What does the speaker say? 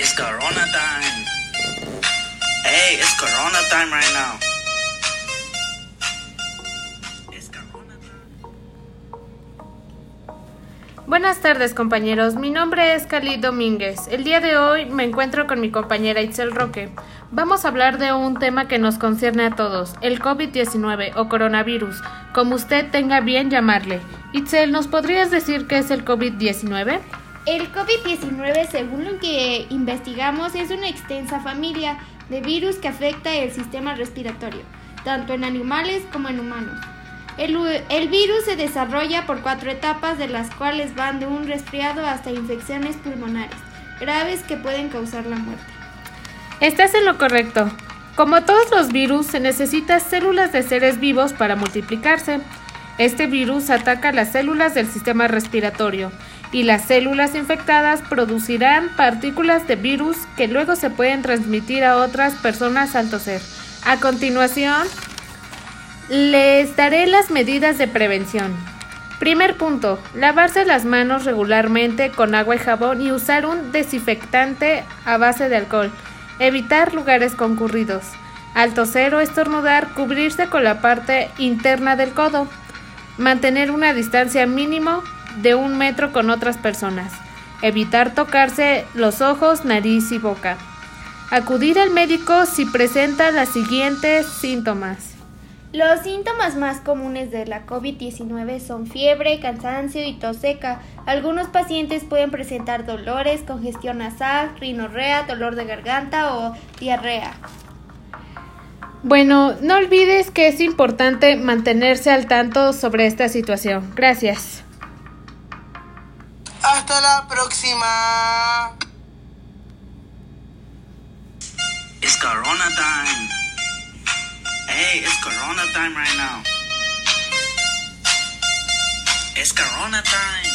It's Corona time. Hey, it's Corona time right now. Corona. Buenas tardes compañeros, mi nombre es Cali Domínguez. El día de hoy me encuentro con mi compañera Itzel Roque. Vamos a hablar de un tema que nos concierne a todos, el COVID-19 o coronavirus, como usted tenga bien llamarle. Itzel, ¿nos podrías decir qué es el COVID-19? El COVID-19, según lo que investigamos, es una extensa familia de virus que afecta el sistema respiratorio, tanto en animales como en humanos. El, virus se desarrolla por cuatro etapas, de las cuales van de un resfriado hasta infecciones pulmonares graves que pueden causar la muerte. Estás en lo correcto. Como todos los virus, se necesitan células de seres vivos para multiplicarse. Este virus ataca las células del sistema respiratorio y las células infectadas producirán partículas de virus que luego se pueden transmitir a otras personas al toser. A continuación, les daré las medidas de prevención. Primer punto, lavarse las manos regularmente con agua y jabón y usar un desinfectante a base de alcohol. Evitar lugares concurridos. Al toser o estornudar, cubrirse con la parte interna del codo. Mantener una distancia mínimo de un metro con otras personas. Evitar tocarse los ojos, nariz y boca. Acudir al médico si presenta los siguientes síntomas. Los síntomas más comunes de la COVID-19 son fiebre, cansancio y tos seca. Algunos pacientes pueden presentar dolores, congestión nasal, rinorrea, dolor de garganta o diarrea. Bueno, no olvides que es importante mantenerse al tanto sobre esta situación. Gracias. Hasta la próxima. It's Corona time. Hey, it's Corona time right now. It's Corona time.